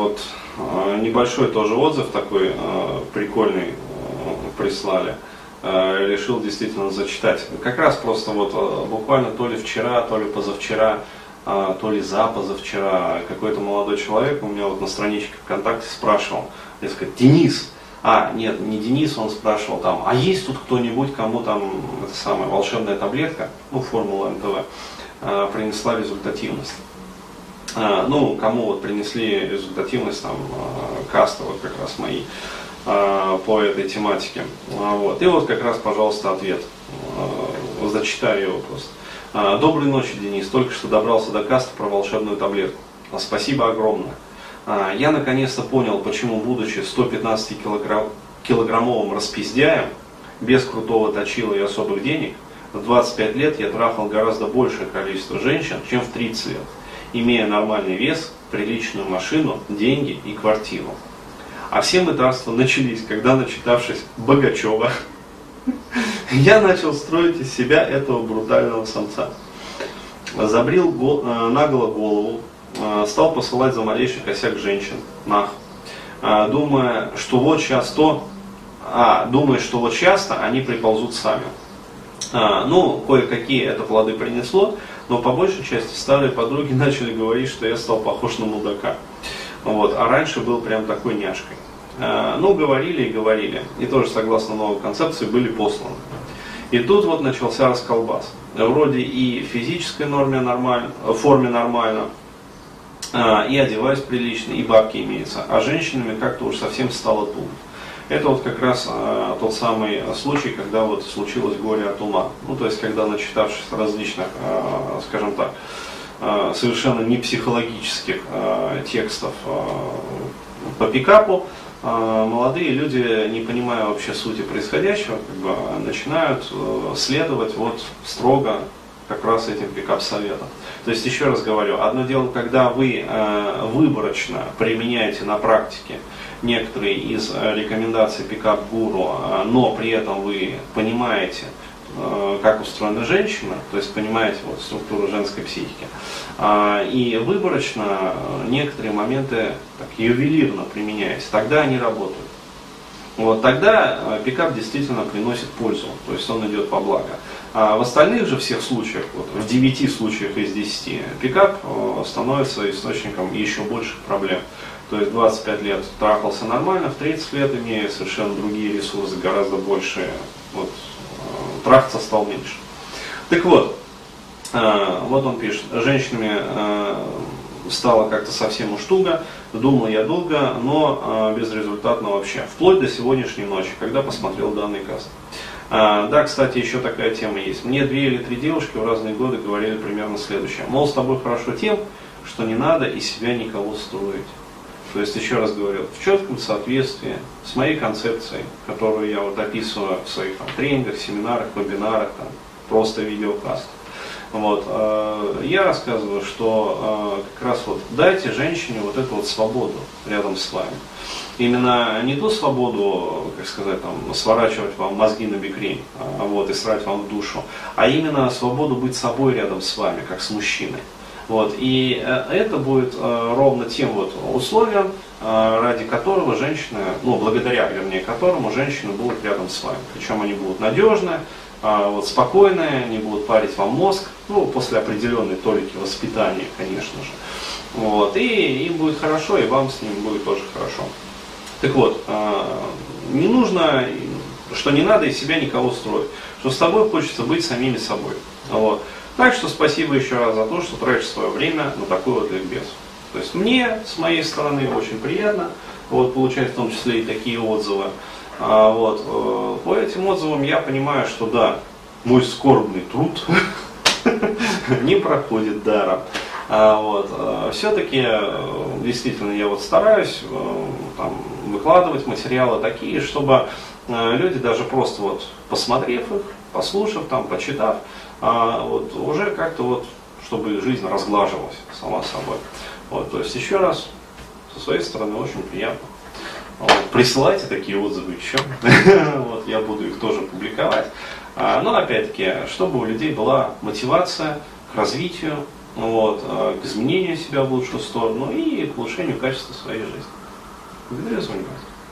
вот э, небольшой тоже отзыв такой э, прикольный прислали. Решил действительно зачитать. Как раз просто вот буквально то ли вчера, то ли позавчера, то ли за позавчера какой-то молодой человек у меня вот на страничке ВКонтакте спрашивал, я сказать, Денис, а, нет, не Денис, он спрашивал там, а есть тут кто-нибудь, кому там эта самая волшебная таблетка, ну, формула МТВ, принесла результативность. Э, ну, кому вот принесли результативность, там, э, касты, вот как раз мои, э, по этой тематике. Вот. И вот как раз, пожалуйста, ответ. Зачитаю его просто. Доброй ночи, Денис. Только что добрался до каста про волшебную таблетку. Спасибо огромное. А, я наконец-то понял, почему, будучи 115 килограмм, килограммовым распиздяем, без крутого точила и особых денег, в 25 лет я трахал гораздо большее количество женщин, чем в 30 лет, имея нормальный вес, приличную машину, деньги и квартиру. А все мытарства начались, когда, начитавшись Богачева, я начал строить из себя этого брутального самца. Забрил э, наголо голову, Э, стал посылать за малейший косяк женщин, нах, э, думая, что вот сейчас то, а, думая, что вот часто они приползут сами. А, ну, кое-какие это плоды принесло, но по большей части старые подруги начали говорить, что я стал похож на мудака. Вот, а раньше был прям такой няшкой. А, ну, говорили и говорили. И тоже, согласно новой концепции, были посланы. И тут вот начался расколбас. Вроде и в физической норме нормально, форме нормально, а, и одеваюсь прилично, и бабки имеются. А женщинами как-то уж совсем стало туго. Это вот как раз а, тот самый случай, когда вот случилось горе от ума. Ну, то есть, когда начитавшись различных, а, скажем так, а, совершенно не психологических а, текстов а, по пикапу, а, молодые люди, не понимая вообще сути происходящего, как бы, начинают а, следовать вот строго как раз этим пикап-советом. То есть, еще раз говорю, одно дело, когда вы э, выборочно применяете на практике некоторые из э, рекомендаций пикап-гуру, э, но при этом вы понимаете, э, как устроена женщина, то есть понимаете вот, структуру женской психики, э, и выборочно некоторые моменты так, ювелирно применяете, тогда они работают. Вот тогда э, пикап действительно приносит пользу, то есть он идет по благо. А в остальных же всех случаях, вот в 9 случаях из 10, пикап э, становится источником еще больших проблем. То есть 25 лет трахался нормально, в 30 лет имея совершенно другие ресурсы, гораздо больше, вот, э, трахаться стал меньше. Так вот, вот он пишет, женщинами стало как-то совсем уж туго, думал я долго, но безрезультатно вообще, вплоть до сегодняшней ночи, когда посмотрел данный каст. А, да, кстати, еще такая тема есть. Мне две или три девушки в разные годы говорили примерно следующее. Мол, с тобой хорошо тем, что не надо из себя никого строить. То есть, еще раз говорю, в четком соответствии с моей концепцией, которую я вот описываю в своих там, тренингах, семинарах, вебинарах, там, просто видеокастах. Вот, э, я рассказываю, что э, как раз вот дайте женщине вот эту вот свободу рядом с вами именно не ту свободу, как сказать, там, сворачивать вам мозги на бикрень а, вот, и срать вам в душу, а именно свободу быть собой рядом с вами, как с мужчиной. Вот, и э, это будет ровно тем вот условием, ради которого женщины, ну, благодаря, вернее, которому женщины будут рядом с вами. Причем они будут надежные, вот, спокойные, не будут парить вам мозг, ну, после определенной толики воспитания, конечно же. Вот, и им будет хорошо, и вам с ним будет тоже хорошо. Так вот, а, не нужно, что не надо из себя никого строить, что с тобой хочется быть самими собой. Вот. Так что спасибо еще раз за то, что тратишь свое время на такой вот ликбез. То есть мне, с моей стороны, очень приятно вот, получать в том числе и такие отзывы. А, вот, э, по этим отзывам я понимаю, что да, мой скорбный труд не проходит даром. А, вот. Э, Все-таки э, действительно я вот стараюсь там, выкладывать материалы такие, чтобы люди даже просто вот посмотрев их, послушав там, почитав, а, вот, уже как-то вот, чтобы жизнь разглаживалась сама собой. Вот, то есть еще раз, со своей стороны очень приятно. Присылайте такие отзывы еще, вот, я буду их тоже публиковать. А, но опять-таки, чтобы у людей была мотивация к развитию, вот, э, к изменению себя в лучшую сторону и к улучшению качества своей жизни. Благодарю за внимание.